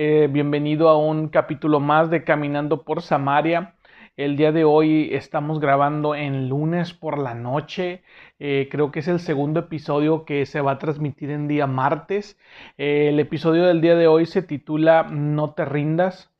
eh, bienvenido a un capítulo más de Caminando por Samaria. El día de hoy estamos grabando en lunes por la noche. Eh, creo que es el segundo episodio que se va a transmitir en día martes. Eh, el episodio del día de hoy se titula No te rindas.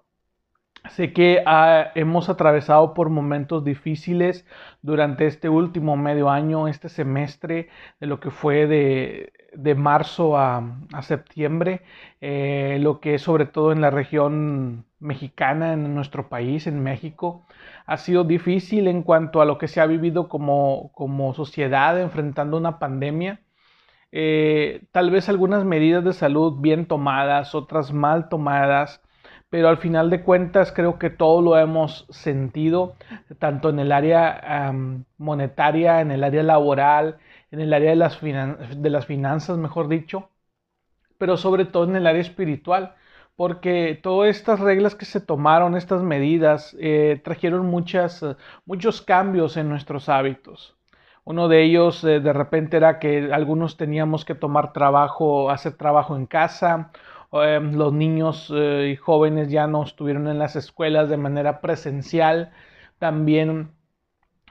Sé que ah, hemos atravesado por momentos difíciles durante este último medio año, este semestre, de lo que fue de, de marzo a, septiembre, eh, lo que sobre todo en la región mexicana, en nuestro país, en México, ha sido difícil en cuanto a lo que se ha vivido como, como sociedad enfrentando una pandemia. Eh, tal vez algunas medidas de salud bien tomadas, otras mal tomadas, pero al final de cuentas creo que todo lo hemos sentido, tanto en el área monetaria, en el área laboral, en el área de las, finanzas, mejor dicho, pero sobre todo en el área espiritual, porque todas estas reglas que se tomaron, estas medidas, eh, trajeron muchas, muchos cambios en nuestros hábitos. Uno de ellos eh, de repente era que algunos teníamos que tomar trabajo, hacer trabajo en casa, em, los niños eh, y jóvenes ya no estuvieron en las escuelas de manera presencial, también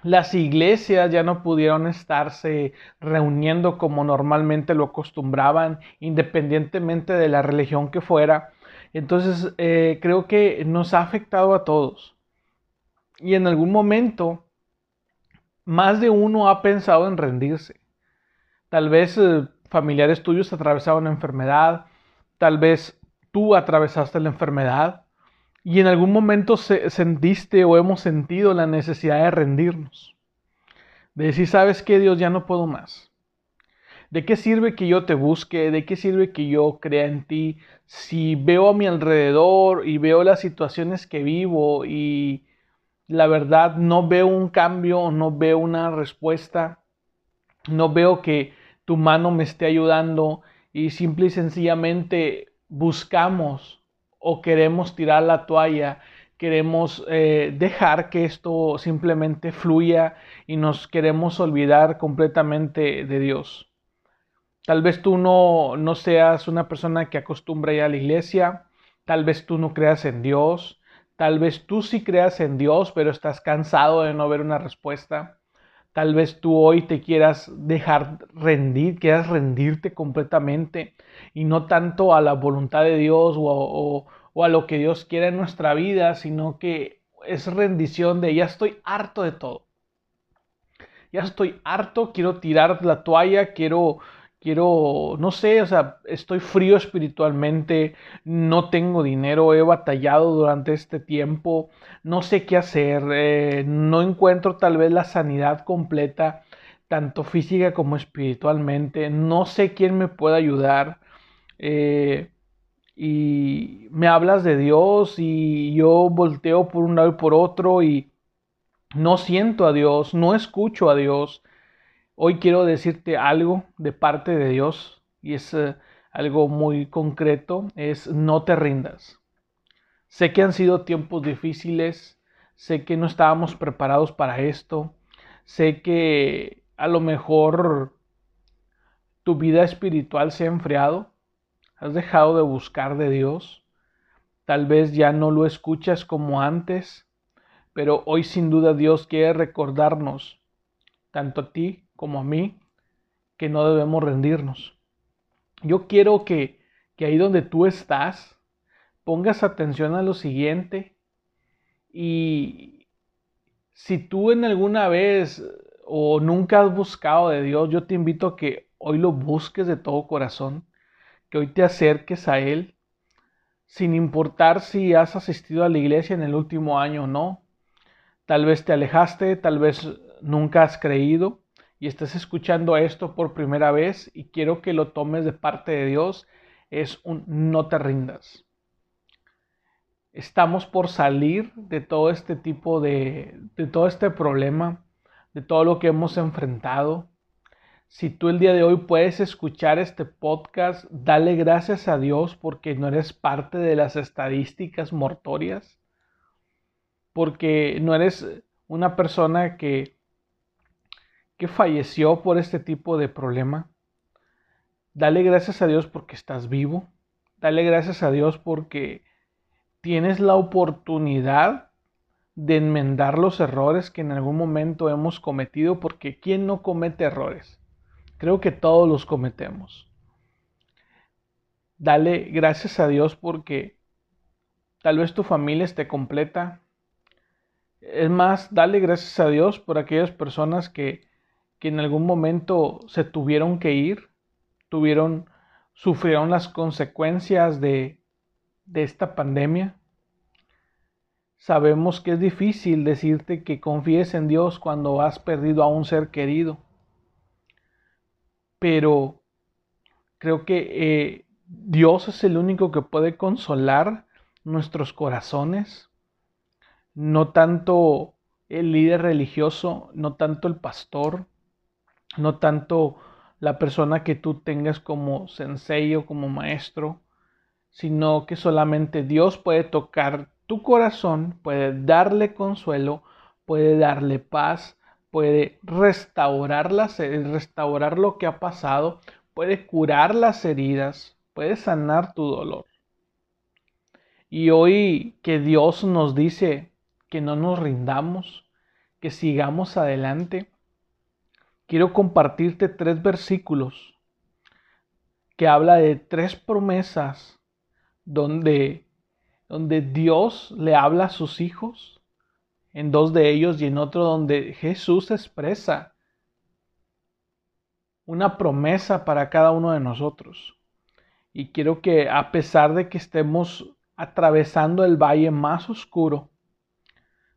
las iglesias ya no pudieron estarse reuniendo como normalmente lo acostumbraban, independientemente de la religión que fuera. Entonces eh, creo que nos ha afectado a todos. Y en algún momento, más de uno ha pensado en rendirse. Tal vez eh, familiares tuyos atravesaron enfermedad, tal vez tú atravesaste la enfermedad, y en algún momento sentiste o hemos sentido la necesidad de rendirnos. De decir, sabes que Dios ya no puedo más. ¿De qué sirve que yo te busque? ¿De qué sirve que yo crea en ti? Si veo a mi alrededor y veo las situaciones que vivo y la verdad no veo un cambio, no veo una respuesta, no veo que tu mano me esté ayudando y simple y sencillamente buscamos o queremos tirar la toalla, queremos eh, dejar que esto simplemente fluya y nos queremos olvidar completamente de Dios. Tal vez tú no, no seas una persona que acostumbra ir a la iglesia, tal vez tú no creas en Dios, tal vez tú sí creas en Dios, pero estás cansado de no ver una respuesta. Tal vez tú hoy te quieras dejar rendir, quieras rendirte completamente y no tanto a la voluntad de Dios o, a lo que Dios quiere en nuestra vida, sino que es rendición de ya estoy harto de todo. Ya estoy harto, quiero tirar la toalla, quiero quiero, no sé, o sea, estoy frío espiritualmente, no tengo dinero, he batallado durante este tiempo, no sé qué hacer, eh, no encuentro tal vez la sanidad completa, tanto física como espiritualmente, no sé quién me puede ayudar. Eh, y me hablas de Dios y yo volteo por un lado y por otro y no siento a Dios, no escucho a Dios. Hoy quiero decirte algo de parte de Dios y es eh, algo muy concreto, es no te rindas. Sé que han sido tiempos difíciles, sé que no estábamos preparados para esto, sé que a lo mejor tu vida espiritual se ha enfriado, has dejado de buscar de Dios, tal vez ya no lo escuchas como antes, pero hoy sin duda Dios quiere recordarnos, tanto a ti como a mí que no debemos rendirnos. Yo quiero que, que ahí donde tú estás pongas atención a lo siguiente y si tú en alguna vez o nunca has buscado de Dios, yo te invito a que hoy lo busques de todo corazón, que hoy te acerques a Él, sin importar si has asistido a la iglesia en el último año o no. Tal vez te alejaste, tal vez nunca has creído, y estás escuchando esto por primera vez y quiero que lo tomes de parte de Dios, es un no te rindas. estamos por salir de todo este tipo de, de todo este problema, de todo lo que hemos enfrentado. Si tú el día de hoy puedes escuchar este podcast, dale gracias a Dios porque no eres parte de las estadísticas mortorias, porque no eres una persona que, que falleció por este tipo de problema. Dale gracias a Dios porque estás vivo. Dale gracias a Dios porque tienes la oportunidad de enmendar los errores que en algún momento hemos cometido, porque ¿quién no comete errores? Creo que todos los cometemos. Dale gracias a Dios porque tal vez tu familia esté completa. Es más, dale gracias a Dios por aquellas personas que, que en algún momento se tuvieron que ir, tuvieron, sufrieron las consecuencias de, esta pandemia. Sabemos que es difícil decirte que confíes en Dios cuando has perdido a un ser querido, pero creo que eh, Dios es el único que puede consolar nuestros corazones, no tanto el líder religioso, no tanto el pastor, no tanto la persona que tú tengas como sensei o como maestro, sino que solamente Dios puede tocar tu corazón, puede darle consuelo, puede darle paz, puede restaurar, restaurar lo que ha pasado, puede curar las heridas, puede sanar tu dolor. Y hoy que Dios nos dice que no nos rindamos, que sigamos adelante, quiero compartirte tres versículos que habla de tres promesas donde, donde Dios le habla a sus hijos, en dos de ellos y en otro donde Jesús expresa una promesa para cada uno de nosotros. Y quiero que a pesar de que estemos atravesando el valle más oscuro,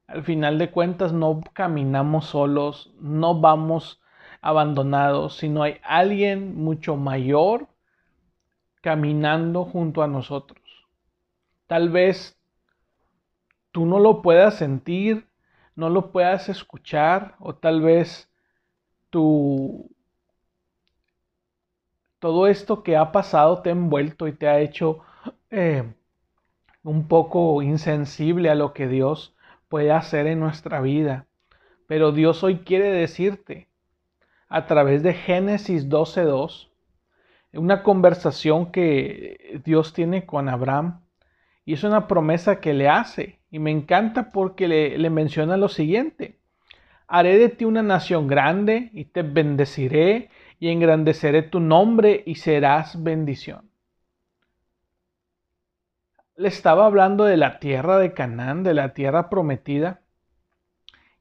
al final de cuentas no caminamos solos, no vamos abandonados, sino hay alguien mucho mayor caminando junto a nosotros. Tal vez tú no lo puedas sentir, no lo puedas escuchar o tal vez tú todo esto que ha pasado te ha envuelto y te ha hecho eh, un poco insensible a lo que Dios puede hacer en nuestra vida. Pero Dios hoy quiere decirte a través de Génesis 12.2, una conversación que Dios tiene con Abraham, y es una promesa que le hace. Y me encanta porque le, menciona lo siguiente. Haré de ti una nación grande y te bendeciré y engrandeceré tu nombre y serás bendición. Le estaba hablando de la tierra de Canaán, de la tierra prometida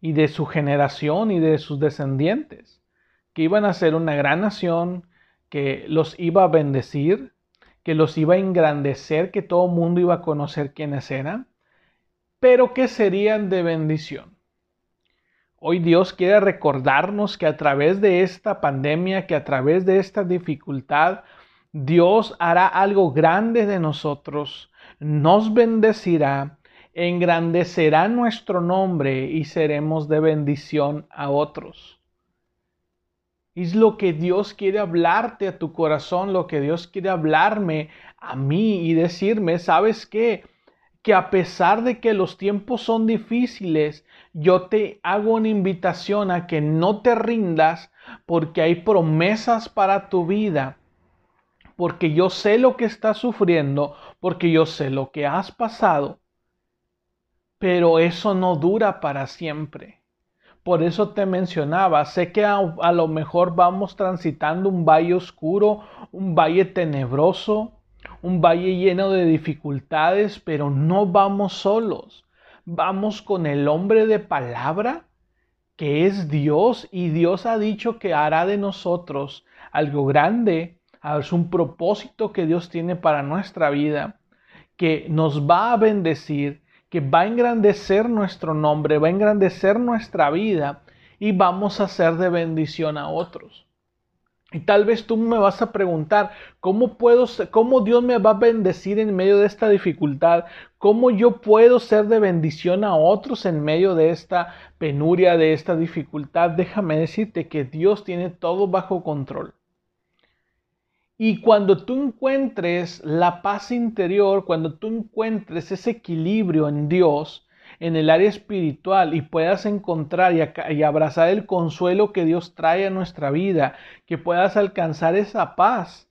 y de su generación y de sus descendientes, iban a ser una gran nación, que los iba a bendecir, que los iba a engrandecer, que todo el mundo iba a conocer quiénes eran, pero que serían de bendición. Hoy Dios quiere recordarnos que a través de esta pandemia, que a través de esta dificultad, Dios hará algo grande de nosotros, nos bendecirá, engrandecerá nuestro nombre y seremos de bendición a otros. Es lo que Dios quiere hablarte a tu corazón, lo que Dios quiere hablarme a mí y decirme, ¿sabes qué? Que a pesar de que los tiempos son difíciles, yo te hago una invitación a que no te rindas porque hay promesas para tu vida, porque yo sé lo que estás sufriendo, porque yo sé lo que has pasado, pero eso no dura para siempre. Por eso te mencionaba, sé que a, lo mejor vamos transitando un valle oscuro, un valle tenebroso, un valle lleno de dificultades, pero no vamos solos. Vamos con el hombre de palabra, que es Dios, y Dios ha dicho que hará de nosotros algo grande, es un propósito que Dios tiene para nuestra vida, que nos va a bendecir, que va a engrandecer nuestro nombre, va a engrandecer nuestra vida y vamos a ser de bendición a otros. Y tal vez tú me vas a preguntar, ¿cómo puedo, cómo Dios me va a bendecir en medio de esta dificultad? ¿Cómo yo puedo ser de bendición a otros en medio de esta penuria, de esta dificultad? Déjame decirte que Dios tiene todo bajo control. Y cuando tú encuentres la paz interior, cuando tú encuentres ese equilibrio en Dios, en el área espiritual y puedas encontrar y, abrazar el consuelo que Dios trae a nuestra vida, que puedas alcanzar esa paz,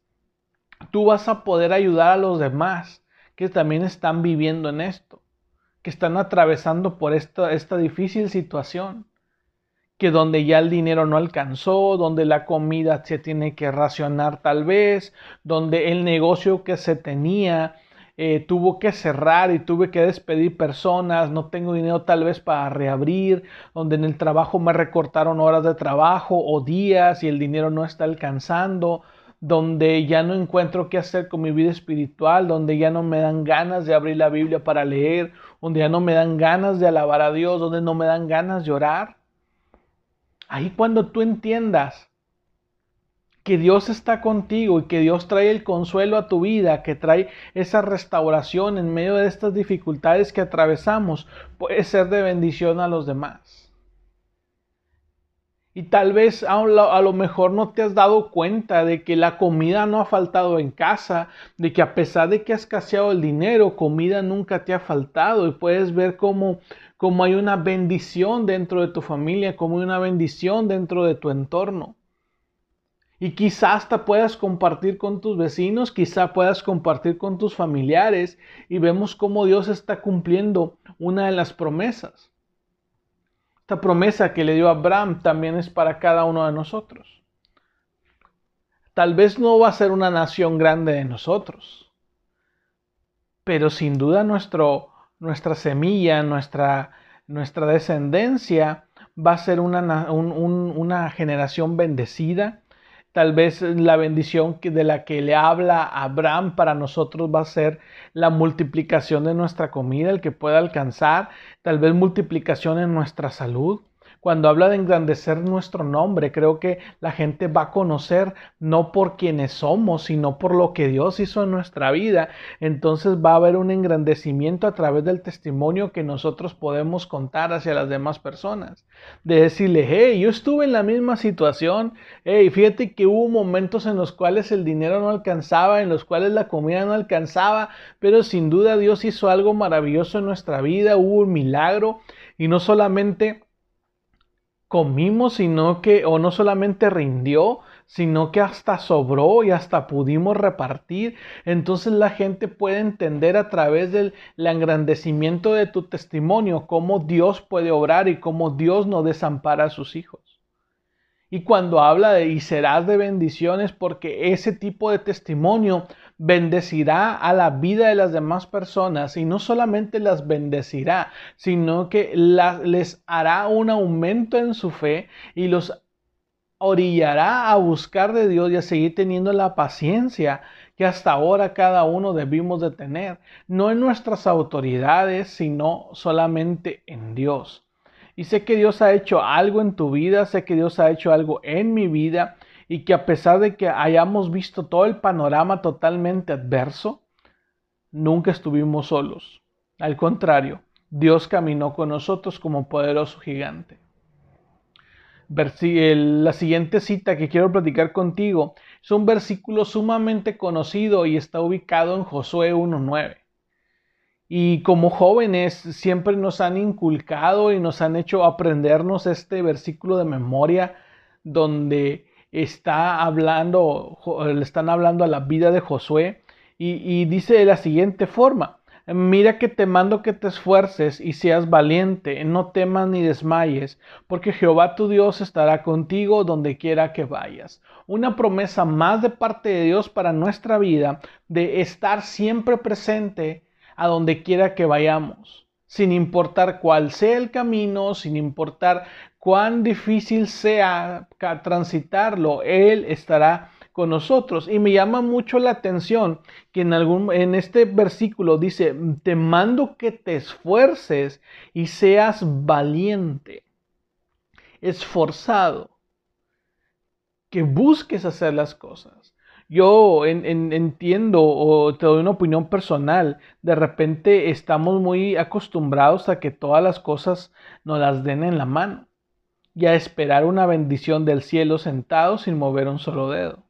tú vas a poder ayudar a los demás que también están viviendo en esto, que están atravesando por esta, esta difícil situación, que donde ya el dinero no alcanzó, donde la comida se tiene que racionar tal vez, donde el negocio que se tenía eh, tuvo que cerrar y tuve que despedir personas, no tengo dinero tal vez para reabrir, donde en el trabajo me recortaron horas de trabajo o días y el dinero no está alcanzando, donde ya no encuentro qué hacer con mi vida espiritual, donde ya no me dan ganas de abrir la Biblia para leer, donde ya no me dan ganas de alabar a Dios, donde no me dan ganas de orar. Ahí cuando tú entiendas que Dios está contigo y que Dios trae el consuelo a tu vida, que trae esa restauración en medio de estas dificultades que atravesamos, puede ser de bendición a los demás. Y tal vez a lo mejor no te has dado cuenta de que la comida no ha faltado en casa, de que a pesar de que ha escaseado el dinero, comida nunca te ha faltado y puedes ver cómo, cómo hay una bendición dentro de tu familia, como hay una bendición dentro de tu entorno. Y quizás hasta puedas compartir con tus vecinos, quizá puedas compartir con tus familiares y vemos cómo Dios está cumpliendo una de las promesas. Esta promesa que le dio a Abraham también es para cada uno de nosotros. Tal vez no va a ser una nación grande de nosotros, pero sin duda nuestro, nuestra semilla, nuestra, nuestra descendencia va a ser una, una generación bendecida, Tal vez la bendición de la que le habla Abraham para nosotros va a ser la multiplicación de nuestra comida, el que pueda alcanzar, tal vez multiplicación en nuestra salud, cuando habla de engrandecer nuestro nombre, creo que la gente va a conocer no por quienes somos, sino por lo que Dios hizo en nuestra vida. Entonces va a haber un engrandecimiento a través del testimonio que nosotros podemos contar hacia las demás personas. De decirle, hey, yo estuve en la misma situación, hey, fíjate que hubo momentos en los cuales el dinero no alcanzaba, en los cuales la comida no alcanzaba, pero sin duda Dios hizo algo maravilloso en nuestra vida, hubo un milagro y no solamente comimos, sino que, o no solamente rindió, sino que hasta sobró y hasta pudimos repartir. Entonces la gente puede entender a través del engrandecimiento de tu testimonio cómo Dios puede obrar y cómo Dios no desampara a sus hijos. Y cuando habla de y serás de bendiciones, porque ese tipo de testimonio bendecirá a la vida de las demás personas y no solamente las bendecirá, sino que les hará un aumento en su fe y los orillará a buscar de Dios y a seguir teniendo la paciencia que hasta ahora cada uno debimos de tener, no en nuestras autoridades, sino solamente en Dios. Y sé que Dios ha hecho algo en tu vida, sé que Dios ha hecho algo en mi vida y que a pesar de que hayamos visto todo el panorama totalmente adverso, nunca estuvimos solos. Al contrario, Dios caminó con nosotros como poderoso gigante. La siguiente cita que quiero platicar contigo es un versículo sumamente conocido y está ubicado en Josué 1.9. Y como jóvenes siempre nos han inculcado y nos han hecho aprendernos este versículo de memoria donde está hablando, le están hablando a la vida de Josué y, dice de la siguiente forma, mira que te mando que te esfuerces y seas valiente, no temas ni desmayes, porque Jehová tu Dios estará contigo donde quiera que vayas. Una promesa más de parte de Dios para nuestra vida de estar siempre presente a donde quiera que vayamos, sin importar cuál sea el camino, sin importar cuán difícil sea transitarlo, Él estará con nosotros. Y me llama mucho la atención que en, en este versículo dice, te mando que te esfuerces y seas valiente, esforzado. que busques hacer las cosas. Yo entiendo o te doy una opinión personal. De repente estamos muy acostumbrados a que todas las cosas nos las den en la mano y a esperar una bendición del cielo sentado sin mover un solo dedo.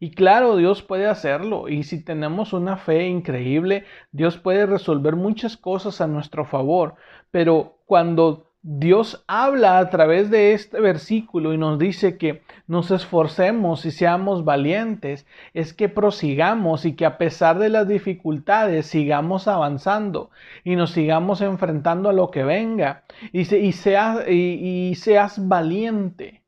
Y claro, Dios puede hacerlo. Y si tenemos una fe increíble, Dios puede resolver muchas cosas a nuestro favor. Pero cuando Dios habla a través de este versículo y nos dice que nos esforcemos y seamos valientes, es que prosigamos y que a pesar de las dificultades sigamos avanzando y nos sigamos enfrentando a lo que venga. Y, seas, y seas valiente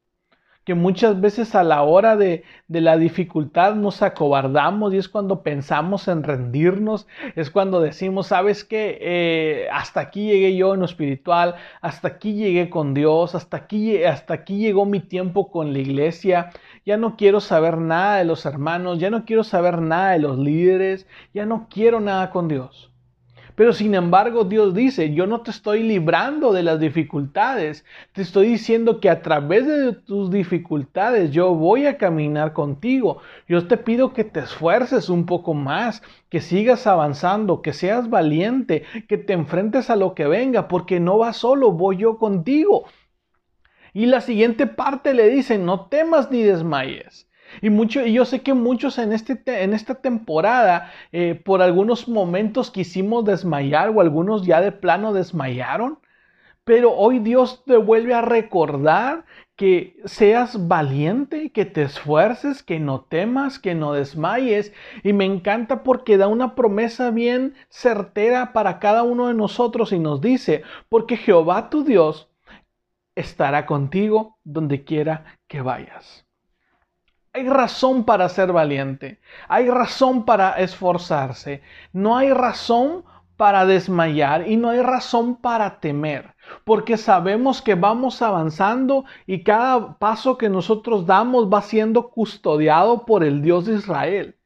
que muchas veces a la hora de, la dificultad nos acobardamos y es cuando pensamos en rendirnos, es cuando decimos, sabes qué, eh, hasta aquí llegué yo en lo espiritual, hasta aquí llegué con Dios, hasta aquí, hasta aquí llegó mi tiempo con la iglesia, ya no quiero saber nada de los hermanos, ya no quiero saber nada de los líderes, ya no quiero nada con Dios. Pero sin embargo Dios dice, yo no te estoy librando de las dificultades, te estoy diciendo que a través de tus dificultades yo voy a caminar contigo. Yo te pido que te esfuerces un poco más, que sigas avanzando, que seas valiente, que te enfrentes a lo que venga, porque no vas solo, voy yo contigo. Y la siguiente parte le dice, no temas ni desmayes. Y, mucho, y yo sé que muchos en, este, en esta temporada, eh, por algunos momentos quisimos desmayar o algunos ya de plano desmayaron. Pero hoy Dios te vuelve a recordar que seas valiente, que te esfuerces, que no temas, que no desmayes. Y me encanta porque da una promesa bien certera para cada uno de nosotros y nos dice, porque Jehová tu Dios estará contigo donde quiera que vayas. Hay razón para ser valiente, hay razón para esforzarse, no hay razón para desmayar y no hay razón para temer, porque sabemos que vamos avanzando y cada paso que nosotros damos va siendo custodiado por el Dios de Israel.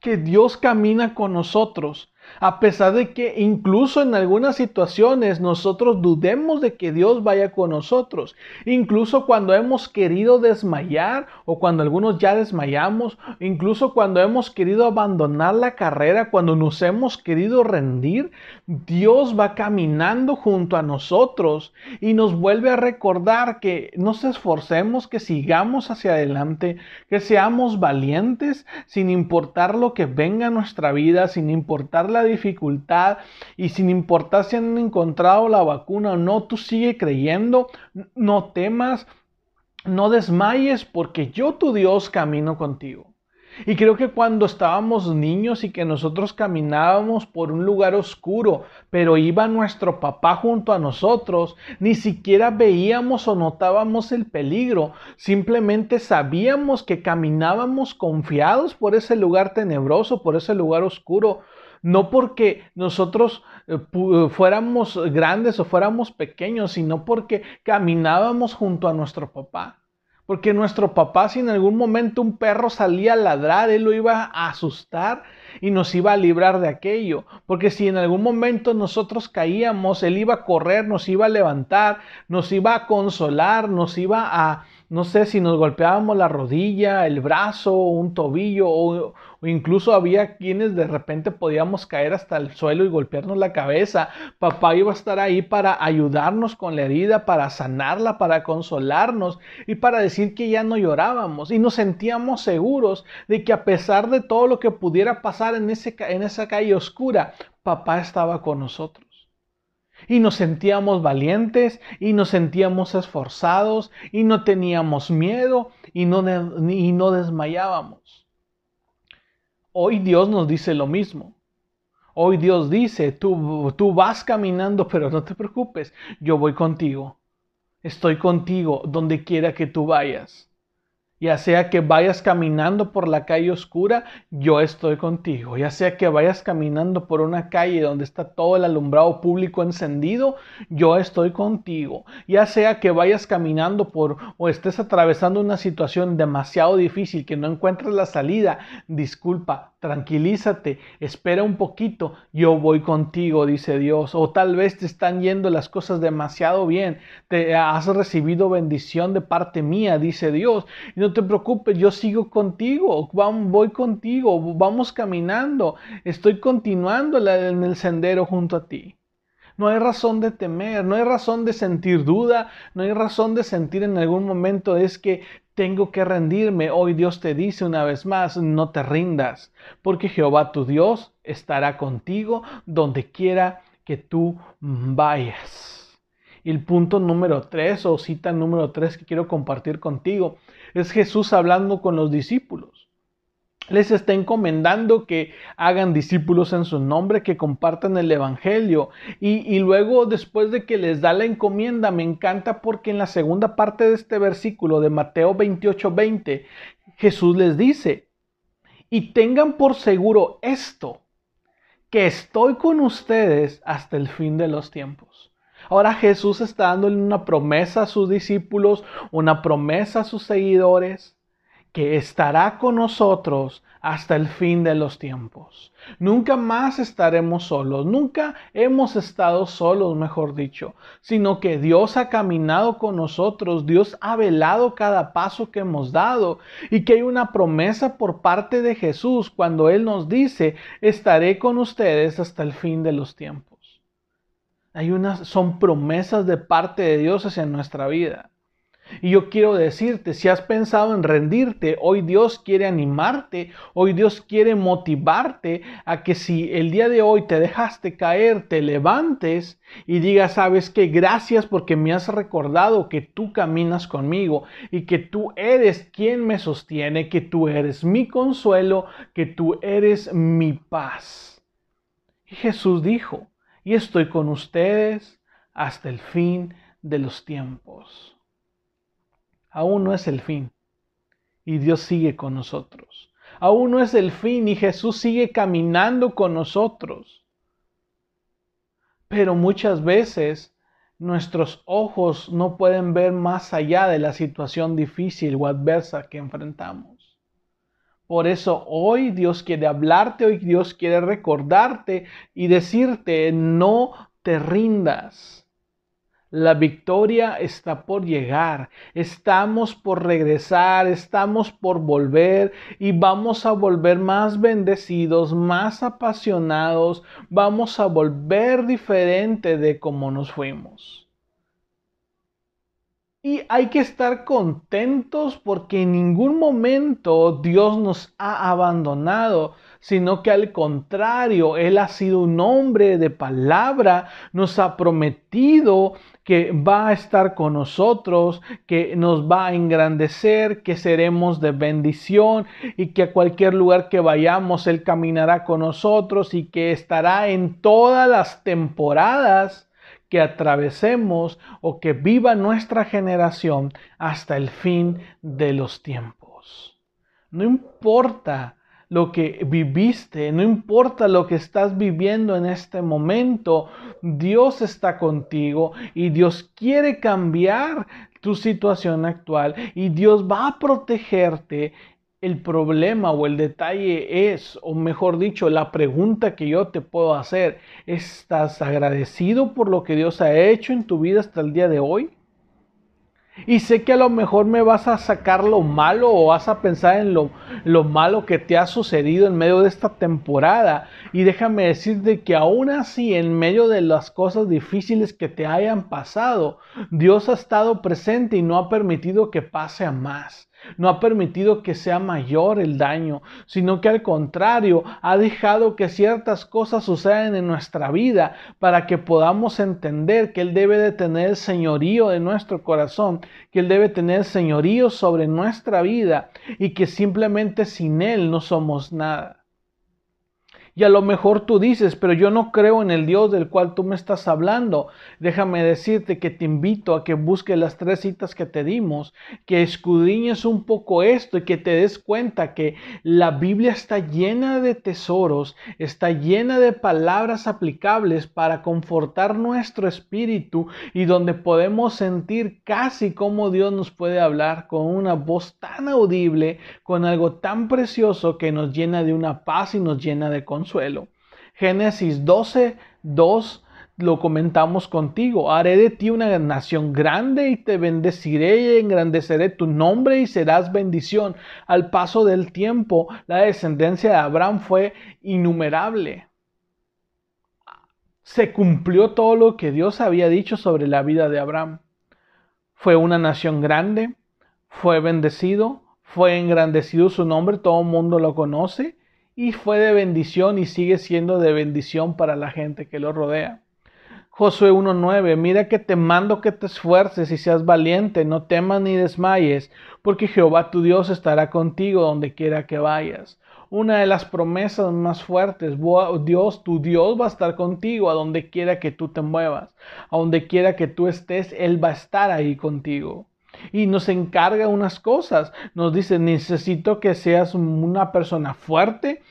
Que Dios camina con nosotros a pesar de que incluso en algunas situaciones nosotros dudemos de que Dios vaya con nosotros. Incluso cuando hemos querido desmayar o cuando algunos ya desmayamos. Incluso cuando hemos querido abandonar la carrera, cuando nos hemos querido rendir. Dios va caminando junto a nosotros y nos vuelve a recordar que nos esforcemos, que sigamos hacia adelante, que seamos valientes sin importar lo que venga a nuestra vida, sin importar la dificultad y sin importar si han encontrado la vacuna o no, tú sigue creyendo, no temas, no desmayes porque yo tu Dios camino contigo. Y creo que cuando estábamos niños y que nosotros caminábamos por un lugar oscuro, pero iba nuestro papá junto a nosotros, ni siquiera veíamos o notábamos el peligro, simplemente sabíamos que caminábamos confiados por ese lugar tenebroso, por ese lugar oscuro, no porque nosotros eh, eh, fuéramos grandes o fuéramos pequeños, sino porque caminábamos junto a nuestro papá. Porque nuestro papá, si en algún momento un perro salía a ladrar, él lo iba a asustar y nos iba a librar de aquello. Porque si en algún momento nosotros caíamos, él iba a correr, nos iba a levantar, nos iba a consolar, nos iba a, no sé si nos golpeábamos la rodilla, el brazo, un tobillo o, incluso había quienes de repente podíamos caer hasta el suelo y golpearnos la cabeza. Papá iba a estar ahí para ayudarnos con la herida, para sanarla, para consolarnos y para decir que ya no llorábamos y nos sentíamos seguros de que a pesar de todo lo que pudiera pasar en, ese, en esa calle oscura, papá estaba con nosotros. Y nos sentíamos valientes y nos sentíamos esforzados y no teníamos miedo y no, y no desmayábamos. Hoy Dios nos dice lo mismo. Hoy Dios dice, tú, tú vas caminando, pero no te preocupes, yo voy contigo. Estoy contigo donde quiera que tú vayas. Ya sea que vayas caminando por la calle oscura, yo estoy contigo. Ya sea que vayas caminando por una calle donde está todo el alumbrado público encendido, yo estoy contigo. Ya sea que vayas caminando por o estés atravesando una situación demasiado difícil que no encuentres la salida, disculpa, tranquilízate, espera un poquito, yo voy contigo, dice Dios. O tal vez te están yendo las cosas demasiado bien, te has recibido bendición de parte mía, dice Dios. Y no te preocupes, yo sigo contigo, voy contigo, vamos caminando, estoy continuando en el sendero junto a ti. No hay razón de temer, no hay razón de sentir duda, no hay razón de sentir en algún momento es que tengo que rendirme. Hoy Dios te dice una vez más, no te rindas, porque Jehová tu Dios estará contigo donde quiera que tú vayas. Y el punto número tres, o cita número tres que quiero compartir contigo, es Jesús hablando con los discípulos les está encomendando que hagan discípulos en su nombre, que compartan el Evangelio. Y, luego, después de que les da la encomienda, me encanta porque en la segunda parte de este versículo de Mateo 28, 20, Jesús les dice, y tengan por seguro esto, que estoy con ustedes hasta el fin de los tiempos. Ahora Jesús está dándole una promesa a sus discípulos, una promesa a sus seguidores que estará con nosotros hasta el fin de los tiempos. Nunca más estaremos solos, nunca hemos estado solos, mejor dicho, sino que Dios ha caminado con nosotros, Dios ha velado cada paso que hemos dado y que hay una promesa por parte de Jesús cuando Él nos dice, estaré con ustedes hasta el fin de los tiempos. Hay unas, son promesas de parte de Dios hacia nuestra vida. Y yo quiero decirte, si has pensado en rendirte, hoy Dios quiere animarte, hoy Dios quiere motivarte a que si el día de hoy te dejaste caer, te levantes y digas, sabes que gracias porque me has recordado que tú caminas conmigo y que tú eres quien me sostiene, que tú eres mi consuelo, que tú eres mi paz. Y Jesús dijo, y estoy con ustedes hasta el fin de los tiempos aún no es el fin. Y Dios sigue con nosotros. Aún no es el fin y Jesús sigue caminando con nosotros. Pero muchas veces nuestros ojos no pueden ver más allá de la situación difícil o adversa que enfrentamos. Por eso hoy Dios quiere hablarte, hoy Dios quiere recordarte y decirte, no te rindas. La victoria está por llegar, estamos por regresar, estamos por volver y vamos a volver más bendecidos, más apasionados, vamos a volver diferente de como nos fuimos. Y hay que estar contentos porque en ningún momento Dios nos ha abandonado, sino que al contrario, Él ha sido un hombre de palabra, nos ha prometido que va a estar con nosotros, que nos va a engrandecer, que seremos de bendición y que a cualquier lugar que vayamos Él caminará con nosotros y que estará en todas las temporadas que atravesemos o que viva nuestra generación hasta el fin de los tiempos. No importa lo que viviste, no importa lo que estás viviendo en este momento, Dios está contigo y Dios quiere cambiar tu situación actual y Dios va a protegerte. El problema o el detalle es, o mejor dicho, la pregunta que yo te puedo hacer, ¿estás agradecido por lo que Dios ha hecho en tu vida hasta el día de hoy? Y sé que a lo mejor me vas a sacar lo malo o vas a pensar en lo, lo, malo que te ha sucedido en medio de esta temporada. Y déjame decirte que aún así, en medio de las cosas difíciles que te hayan pasado, Dios ha estado presente y no ha permitido que pase a más no ha permitido que sea mayor el daño, sino que al contrario ha dejado que ciertas cosas sucedan en nuestra vida para que podamos entender que Él debe de tener señorío de nuestro corazón, que Él debe tener señorío sobre nuestra vida y que simplemente sin Él no somos nada. Y a lo mejor tú dices, pero yo no creo en el Dios del cual tú me estás hablando. Déjame decirte que te invito a que busques las tres citas que te dimos, que escudriñes un poco esto y que te des cuenta que la Biblia está llena de tesoros, está llena de palabras aplicables para confortar nuestro espíritu y donde podemos sentir casi como Dios nos puede hablar con una voz tan audible, con algo tan precioso que nos llena de una paz y nos llena de Génesis 12, 2 lo comentamos contigo. Haré de ti una nación grande y te bendeciré y engrandeceré tu nombre y serás bendición. Al paso del tiempo, la descendencia de Abraham fue innumerable. Se cumplió todo lo que Dios había dicho sobre la vida de Abraham. Fue una nación grande, fue bendecido, fue engrandecido su nombre, todo el mundo lo conoce y fue de bendición y sigue siendo de bendición para la gente que lo rodea. Josué 1.9, mira que te mando que te esfuerces y seas valiente, no temas ni desmayes, porque Jehová tu Dios estará contigo donde quiera que vayas. Una de las promesas más fuertes, Dios, tu Dios va a estar contigo a donde quiera que tú te muevas, a donde quiera que tú estés, Él va a estar ahí contigo y nos encarga unas cosas. Nos dice, necesito que seas una persona fuerte,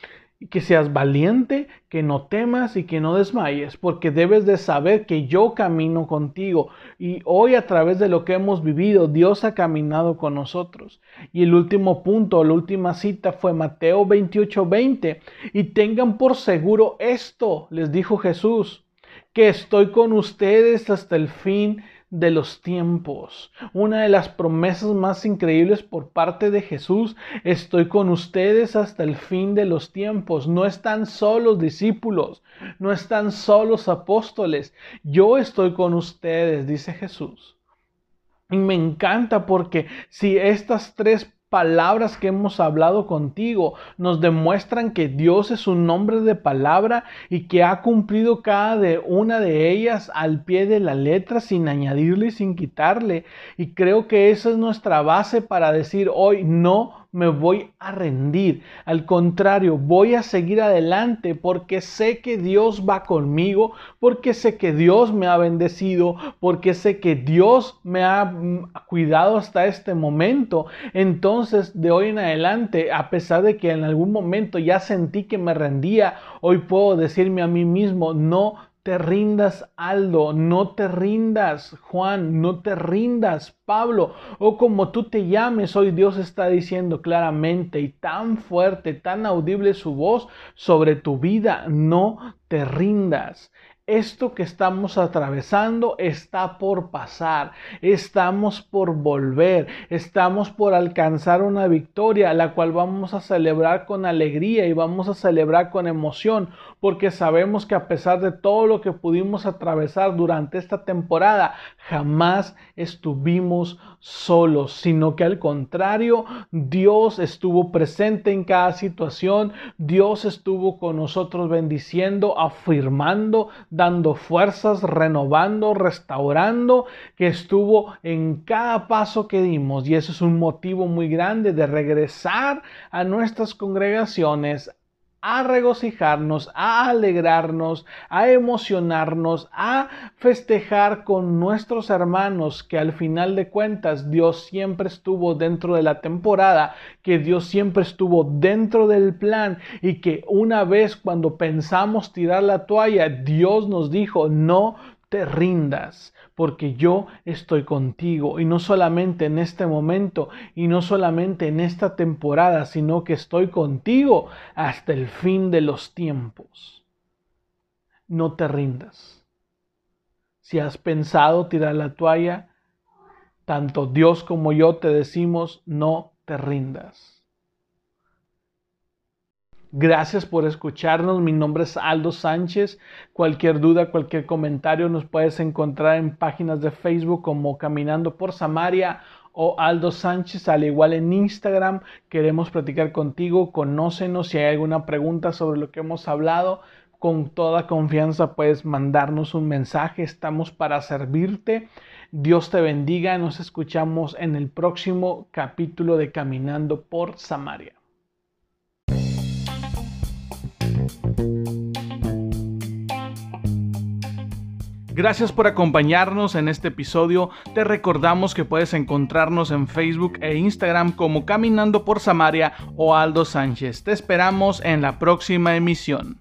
que seas valiente, que no temas y que no desmayes, porque debes de saber que yo camino contigo. Y hoy a través de lo que hemos vivido, Dios ha caminado con nosotros. Y el último punto, la última cita fue Mateo 28, 20. Y tengan por seguro esto, les dijo Jesús, que estoy con ustedes hasta el fin de los tiempos. Una de las promesas más increíbles por parte de Jesús, estoy con ustedes hasta el fin de los tiempos. No están solos discípulos, no están solos apóstoles. Yo estoy con ustedes, dice Jesús. Y me encanta porque si estas tres palabras que hemos hablado contigo nos demuestran que Dios es un nombre de palabra y que ha cumplido cada de una de ellas al pie de la letra sin añadirle y sin quitarle. Y creo que esa es nuestra base para decir hoy no me voy a rendir. Al contrario, voy a seguir adelante porque sé que Dios va conmigo, porque sé que Dios me ha bendecido, porque sé que Dios me ha mm, cuidado hasta este momento. Entonces, de hoy en adelante, a pesar de que en algún momento ya sentí que me rendía, hoy puedo decirme a mí mismo, no te rindas, Aldo, no te rindas, Juan, no te rindas, Pablo, o como tú te llames, hoy Dios está diciendo claramente y tan fuerte, tan audible su voz sobre tu vida, no te rindas esto que estamos atravesando está por pasar, estamos por volver, estamos por alcanzar una victoria, la cual vamos a celebrar con alegría y vamos a celebrar con emoción, porque sabemos que a pesar de todo lo que pudimos atravesar durante esta temporada, jamás estuvimos solos, sino que al contrario, Dios estuvo presente en cada situación, Dios estuvo con nosotros bendiciendo, afirmando, dando fuerzas, renovando, restaurando, que estuvo en cada paso que dimos. Y eso es un motivo muy grande de regresar a nuestras congregaciones a regocijarnos, a alegrarnos, a emocionarnos, a festejar con nuestros hermanos que al final de cuentas Dios siempre estuvo dentro de la temporada, que Dios siempre estuvo dentro del plan y que una vez cuando pensamos tirar la toalla, Dios nos dijo, no te rindas, porque yo estoy contigo y no solamente en este momento y no solamente en esta temporada, sino que estoy contigo hasta el fin de los tiempos. No te rindas. Si has pensado tirar la toalla, tanto Dios como yo te decimos, no te rindas. Gracias por escucharnos. Mi nombre es Aldo Sánchez. Cualquier duda, cualquier comentario nos puedes encontrar en páginas de Facebook como Caminando por Samaria o Aldo Sánchez, al igual en Instagram. Queremos platicar contigo. Conócenos si hay alguna pregunta sobre lo que hemos hablado. Con toda confianza puedes mandarnos un mensaje. Estamos para servirte. Dios te bendiga. Nos escuchamos en el próximo capítulo de Caminando por Samaria. Gracias por acompañarnos en este episodio. Te recordamos que puedes encontrarnos en Facebook e Instagram como Caminando por Samaria o Aldo Sánchez. Te esperamos en la próxima emisión.